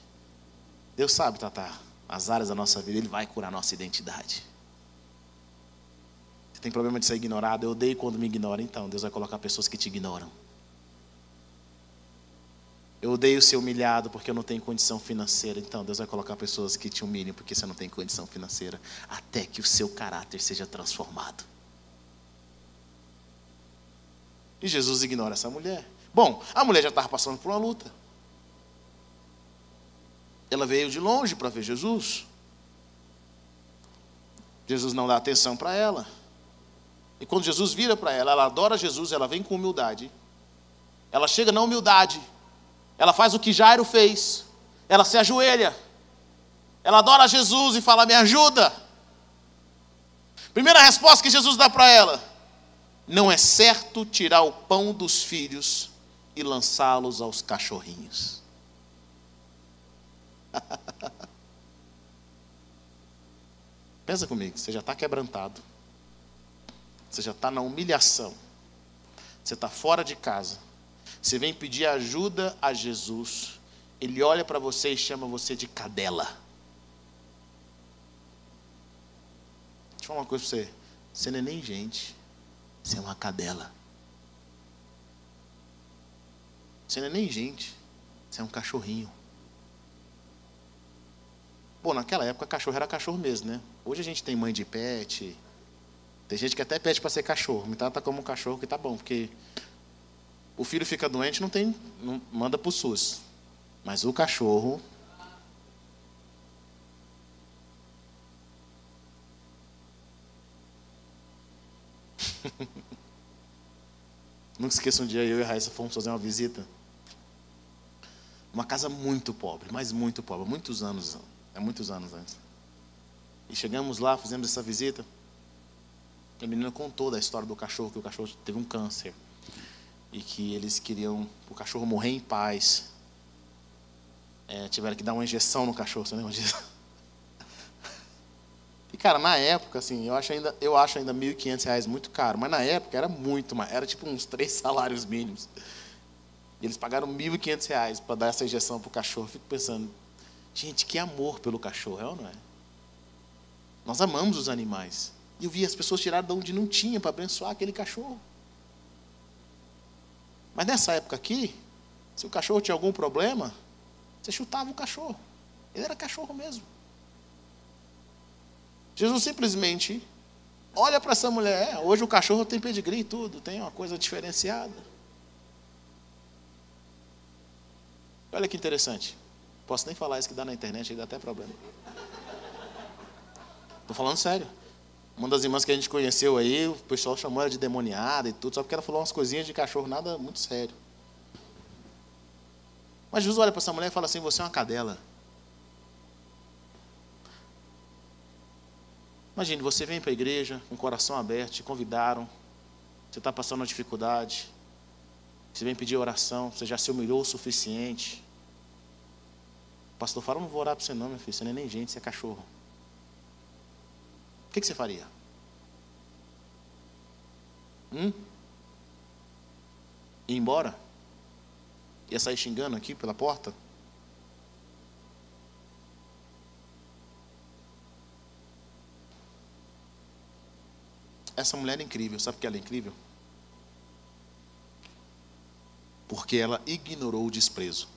Deus sabe tratar as áreas da nossa vida, Ele vai curar a nossa identidade tem problema de ser ignorado, eu odeio quando me ignoram, então Deus vai colocar pessoas que te ignoram. Eu odeio ser humilhado porque eu não tenho condição financeira, então Deus vai colocar pessoas que te humilhem porque você não tem condição financeira, até que o seu caráter seja transformado. E Jesus ignora essa mulher. Bom, a mulher já estava passando por uma luta. Ela veio de longe para ver Jesus. Jesus não dá atenção para ela. E quando Jesus vira para ela, ela adora Jesus, ela vem com humildade. Ela chega na humildade. Ela faz o que Jairo fez. Ela se ajoelha. Ela adora Jesus e fala: Me ajuda. Primeira resposta que Jesus dá para ela: Não é certo tirar o pão dos filhos e lançá-los aos cachorrinhos. Pensa comigo, você já está quebrantado. Você já está na humilhação. Você está fora de casa. Você vem pedir ajuda a Jesus. Ele olha para você e chama você de cadela. Deixa eu falar uma coisa para você. Você não é nem gente. Você é uma cadela. Você não é nem gente. Você é um cachorrinho. Bom, naquela época cachorro era cachorro mesmo, né? Hoje a gente tem mãe de pet, tem gente que até pede para ser cachorro. Me trata como um cachorro que tá bom, porque o filho fica doente, não tem, não manda para o SUS. Mas o cachorro. Nunca esqueço um dia eu e a Raíssa fomos fazer uma visita. Uma casa muito pobre, mas muito pobre, muitos anos, é muitos anos antes. E chegamos lá, fizemos essa visita. A menina contou da história do cachorro, que o cachorro teve um câncer. E que eles queriam o cachorro morrer em paz. É, tiveram que dar uma injeção no cachorro, você lembra disso? E, cara, na época, assim, eu acho ainda, eu acho ainda R$ 1.500 muito caro. Mas na época era muito. Era tipo uns três salários mínimos. E eles pagaram R$ 1.500 para dar essa injeção para o cachorro. Fico pensando, gente, que amor pelo cachorro, é ou não é? Nós amamos os animais. E eu vi as pessoas tirar de onde não tinha para abençoar aquele cachorro. Mas nessa época aqui, se o cachorro tinha algum problema, você chutava o cachorro. Ele era cachorro mesmo. Jesus simplesmente olha para essa mulher. É, hoje o cachorro tem pedigree e tudo, tem uma coisa diferenciada. Olha que interessante. Posso nem falar isso que dá na internet, aí dá até problema. Estou falando sério. Uma das irmãs que a gente conheceu aí, o pessoal chamou ela de demoniada e tudo, só porque ela falou umas coisinhas de cachorro, nada muito sério. Mas Jesus olha para essa mulher e fala assim: Você é uma cadela. Imagine, você vem para a igreja com o coração aberto, te convidaram, você está passando uma dificuldade, você vem pedir oração, você já se humilhou o suficiente. O pastor fala: Não vou orar para você, não, meu filho, você não é nem gente, você é cachorro que, que você faria? Hum? Ir embora? Ia sair xingando aqui pela porta? Essa mulher é incrível, sabe por que ela é incrível? Porque ela ignorou o desprezo.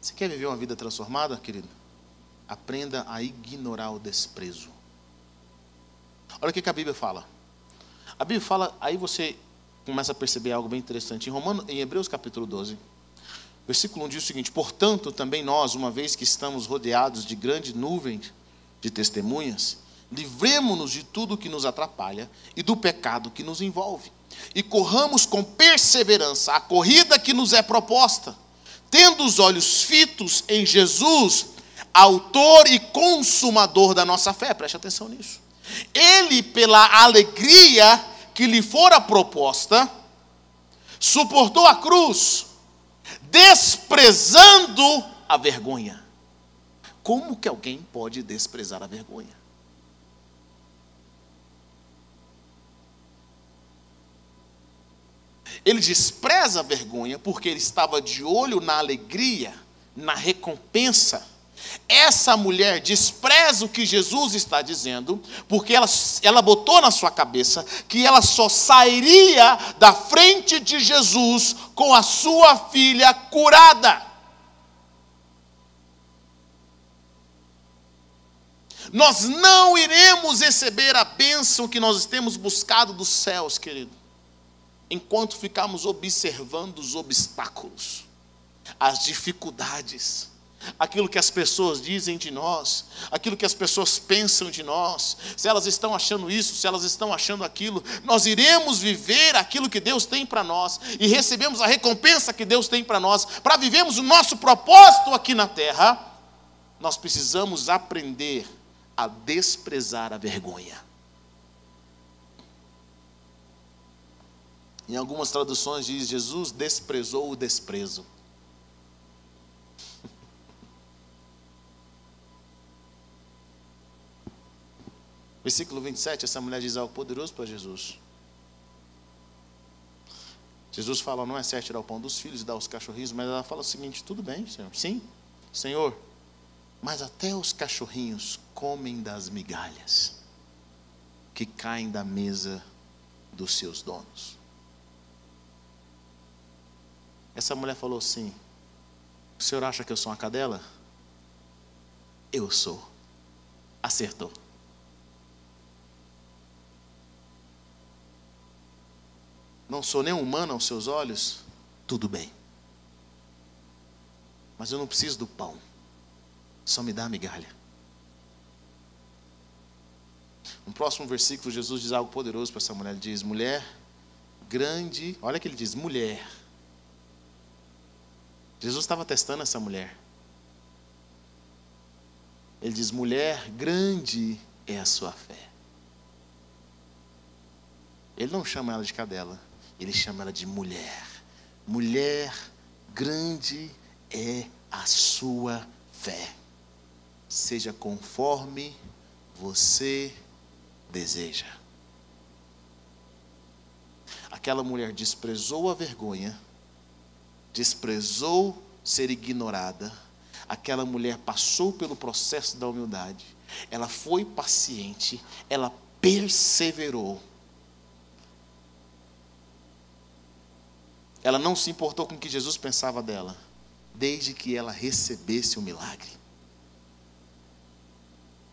Você quer viver uma vida transformada, querido? Aprenda a ignorar o desprezo. Olha o que, a Bíblia fala. A Bíblia fala, aí você começa a perceber algo bem interessante. Em, Romano, em Hebreus capítulo 12, versículo 1 diz o seguinte: Portanto, também nós, uma vez que estamos rodeados de grande nuvem de testemunhas, livremos-nos de tudo que nos atrapalha e do pecado que nos envolve, e corramos com perseverança a corrida que nos é proposta, tendo os olhos fitos em Jesus, autor e consumador da nossa fé, preste atenção nisso. Ele, pela alegria que lhe fora proposta, suportou a cruz, desprezando a vergonha. Como que alguém pode desprezar a vergonha? Ele despreza a vergonha porque ele estava de olho na alegria, na recompensa essa mulher despreza o que Jesus está dizendo, porque ela, ela botou na sua cabeça que ela só sairia da frente de Jesus com a sua filha curada. Nós não iremos receber a bênção que nós temos buscado dos céus, querido, enquanto ficarmos observando os obstáculos, as dificuldades aquilo que as pessoas dizem de nós, aquilo que as pessoas pensam de nós, se elas estão achando isso, se elas estão achando aquilo, nós iremos viver aquilo que Deus tem para nós e recebemos a recompensa que Deus tem para nós, para vivermos o nosso propósito aqui na terra, nós precisamos aprender a desprezar a vergonha. Em algumas traduções diz Jesus desprezou o desprezo. Versículo 27, essa mulher diz algo poderoso para Jesus. Jesus fala, não é certo tirar o pão dos filhos e dar aos cachorrinhos, mas ela fala o seguinte: tudo bem, Senhor. Sim, Senhor, mas até os cachorrinhos comem das migalhas que caem da mesa dos seus donos. Essa mulher falou assim: O senhor acha que eu sou uma cadela? Eu sou. Acertou. não sou nem humano aos seus olhos, tudo bem. Mas eu não preciso do pão, só me dá a migalha. No próximo versículo, Jesus diz algo poderoso para essa mulher. Ele diz: Mulher, grande. Olha que ele diz: Mulher. Jesus estava testando essa mulher. Ele diz: Mulher, grande é a sua fé. Ele não chama ela de cadela ele chama ela de mulher. Mulher, grande é a sua fé. Seja conforme você deseja. Aquela mulher desprezou a vergonha, desprezou ser ignorada. Aquela mulher passou pelo processo da humildade. Ela foi paciente, ela perseverou Ela não se importou com o que Jesus pensava dela, desde que ela recebesse o milagre.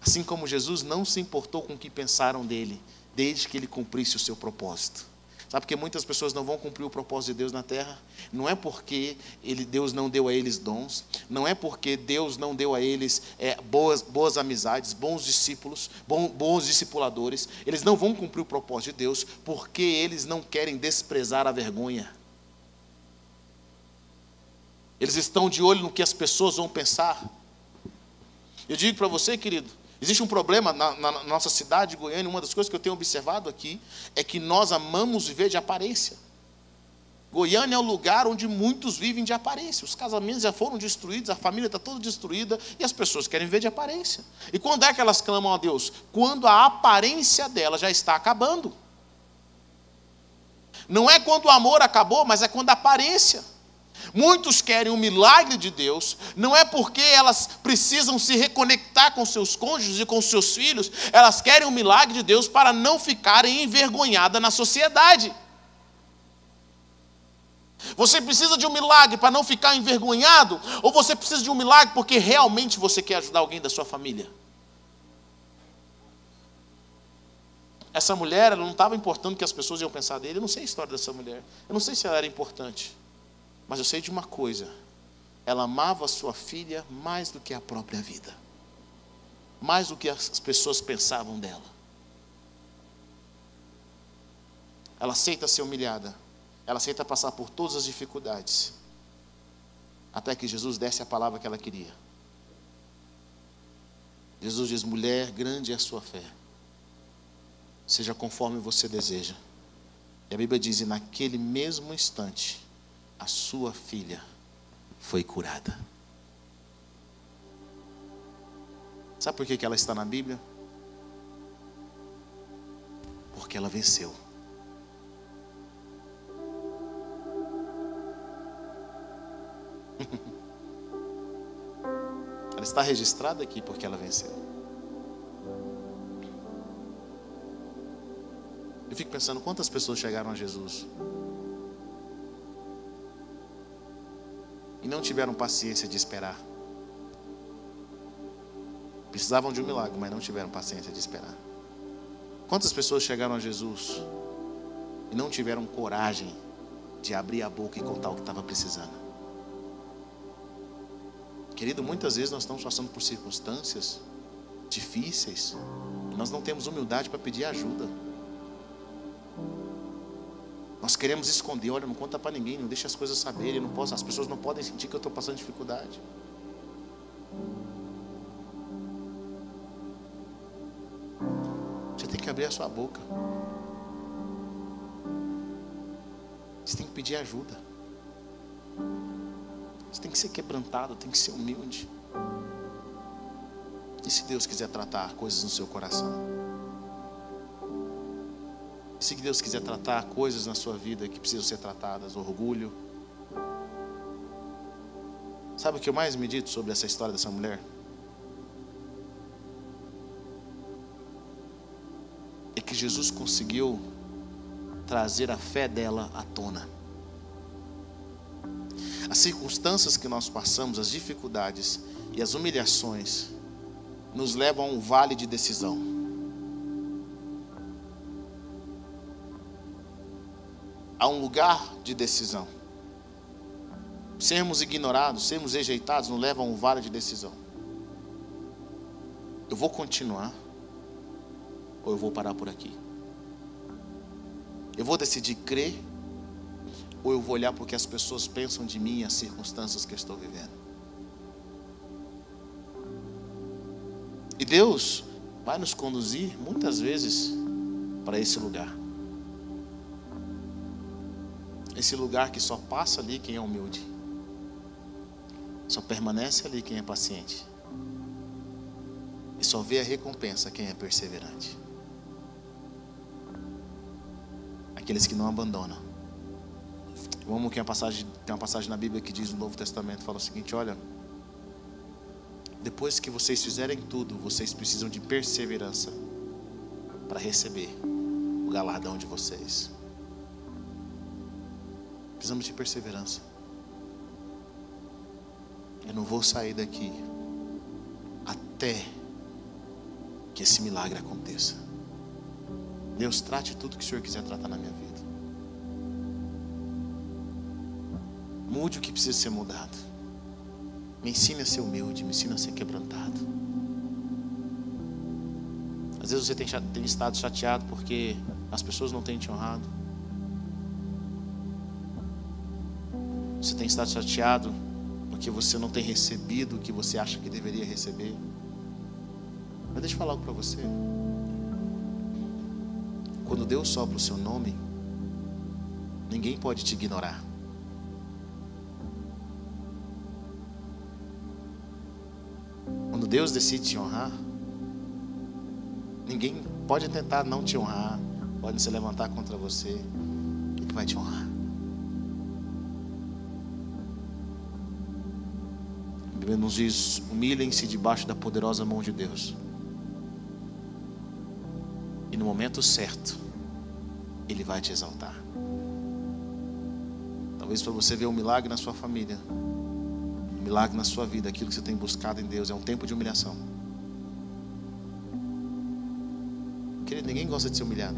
Assim como Jesus não se importou com o que pensaram dele, desde que ele cumprisse o seu propósito. Sabe porque muitas pessoas não vão cumprir o propósito de Deus na terra? Não é porque ele, Deus não deu a eles dons, não é porque Deus não deu a eles é, boas, boas amizades, bons discípulos, bom, bons discipuladores. Eles não vão cumprir o propósito de Deus porque eles não querem desprezar a vergonha. Eles estão de olho no que as pessoas vão pensar. Eu digo para você, querido, existe um problema na, na, nossa cidade de Goiânia. Uma das coisas que eu tenho observado aqui é que nós amamos viver de aparência. Goiânia é o lugar onde muitos vivem de aparência. Os casamentos já foram destruídos, a família está toda destruída e as pessoas querem viver de aparência. E quando é que elas clamam a Deus? Quando a aparência dela já está acabando. Não é quando o amor acabou, mas é quando a aparência. Muitos querem o milagre de Deus, não é porque elas precisam se reconectar com seus cônjuges e com seus filhos, elas querem o milagre de Deus para não ficarem envergonhadas na sociedade. Você precisa de um milagre para não ficar envergonhado? Ou você precisa de um milagre porque realmente você quer ajudar alguém da sua família? Essa mulher, ela não estava importando que as pessoas iam pensar dele. Eu não sei a história dessa mulher. Eu não sei se ela era importante. Mas eu sei de uma coisa: ela amava sua filha mais do que a própria vida, mais do que as pessoas pensavam dela. Ela aceita ser humilhada, ela aceita passar por todas as dificuldades, até que Jesus desse a palavra que ela queria. Jesus diz: mulher, grande é a sua fé, seja conforme você deseja. E a Bíblia diz: e naquele mesmo instante, a sua filha foi curada. Sabe por que ela está na Bíblia? Porque ela venceu. ela está registrada aqui porque ela venceu. Eu fico pensando quantas pessoas chegaram a Jesus e não tiveram paciência de esperar. Precisavam de um milagre, mas não tiveram paciência de esperar. Quantas pessoas chegaram a Jesus e não tiveram coragem de abrir a boca e contar o que estava precisando? Querido, muitas vezes nós estamos passando por circunstâncias difíceis nós não temos humildade para pedir ajuda. Nós queremos esconder, olha, não conta para ninguém, não deixa as coisas saberem, não posso, as pessoas não podem sentir que eu estou passando dificuldade. Você tem que abrir a sua boca. Você tem que pedir ajuda. Você tem que ser quebrantado, tem que ser humilde. E se Deus quiser tratar coisas no seu coração? E se Deus quiser tratar coisas na sua vida que precisam ser tratadas, orgulho. Sabe o que eu mais medito sobre essa história dessa mulher? É que Jesus conseguiu trazer a fé dela à tona. As circunstâncias que nós passamos, as dificuldades e as humilhações, nos levam a um vale de decisão. A um lugar de decisão. Sermos ignorados, sermos rejeitados, nos leva a um vale de decisão. Eu vou continuar ou eu vou parar por aqui? Eu vou decidir crer ou eu vou olhar porque as pessoas pensam de mim e as circunstâncias que eu estou vivendo? E Deus vai nos conduzir muitas vezes para esse lugar. Esse lugar que só passa ali quem é humilde. Só permanece ali quem é paciente. E só vê a recompensa quem é perseverante. Aqueles que não abandonam. Eu amo que uma passagem, tem uma passagem na Bíblia que diz no Novo Testamento, fala o seguinte, olha, depois que vocês fizerem tudo, vocês precisam de perseverança para receber o galardão de vocês. Precisamos de perseverança. Eu não vou sair daqui até que esse milagre aconteça. Deus trate tudo que o Senhor quiser tratar na minha vida. Mude o que precisa ser mudado. Me ensine a ser humilde, me ensine a ser quebrantado. Às vezes você tem, tem estado chateado porque as pessoas não têm te honrado. Você tem estado chateado porque você não tem recebido o que você acha que deveria receber. Mas deixa eu falar algo para você. Quando Deus sopra o seu nome, ninguém pode te ignorar. Quando Deus decide te honrar, ninguém pode tentar não te honrar, pode se levantar contra você, Ele vai te honrar. Bíblia nos diz: humilhem-se debaixo da poderosa mão de Deus. E no momento certo, Ele vai te exaltar. Talvez para você ver um milagre na sua família, milagre na sua vida, aquilo que você tem buscado em Deus, é um tempo de humilhação. Querido, ninguém gosta de ser humilhado.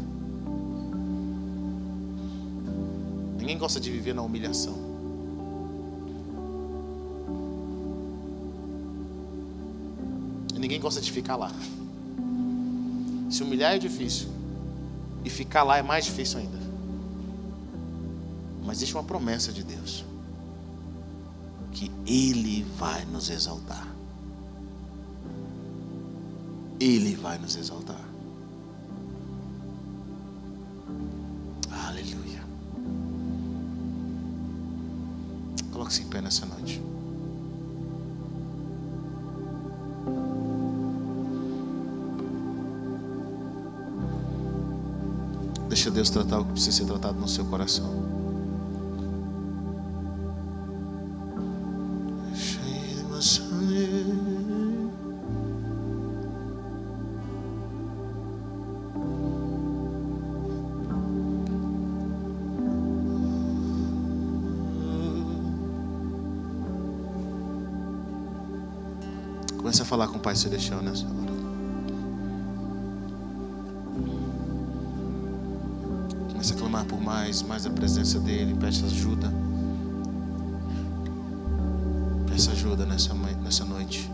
Ninguém gosta de viver na humilhação. Ninguém gosta de ficar lá. Se humilhar é difícil. E ficar lá é mais difícil ainda. Mas existe uma promessa de Deus que Ele vai nos exaltar. Ele vai nos exaltar. Aleluia. Coloque-se em pé nessa noite. Deixa Deus tratar o que precisa ser tratado no seu coração. Comece a falar com o Pai Celestial nessa hora. Mais, mais a presença dEle. Peça ajuda. Peça ajuda nessa, nessa noite.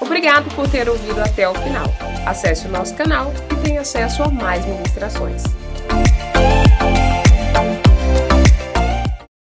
Obrigado por ter ouvido até o final. Acesse o nosso canal e tenha acesso a mais ministrações.